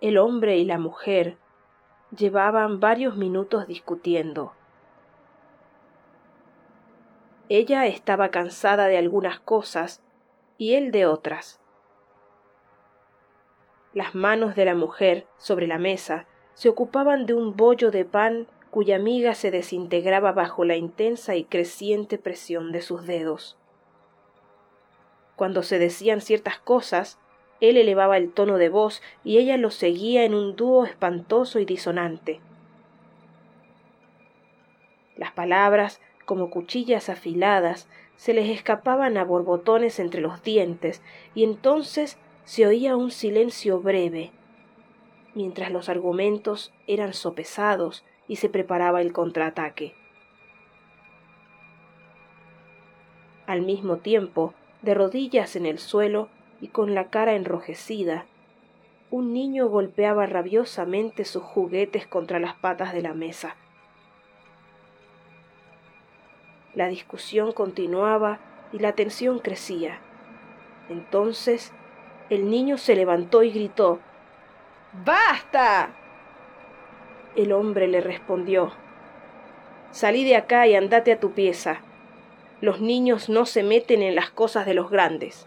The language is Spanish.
El hombre y la mujer llevaban varios minutos discutiendo. Ella estaba cansada de algunas cosas y él de otras. Las manos de la mujer sobre la mesa se ocupaban de un bollo de pan cuya miga se desintegraba bajo la intensa y creciente presión de sus dedos. Cuando se decían ciertas cosas, él elevaba el tono de voz y ella lo seguía en un dúo espantoso y disonante. Las palabras, como cuchillas afiladas, se les escapaban a borbotones entre los dientes, y entonces se oía un silencio breve, mientras los argumentos eran sopesados y se preparaba el contraataque. Al mismo tiempo, de rodillas en el suelo y con la cara enrojecida, un niño golpeaba rabiosamente sus juguetes contra las patas de la mesa. La discusión continuaba y la tensión crecía. Entonces el niño se levantó y gritó ¡Basta! El hombre le respondió Salí de acá y andate a tu pieza. Los niños no se meten en las cosas de los grandes.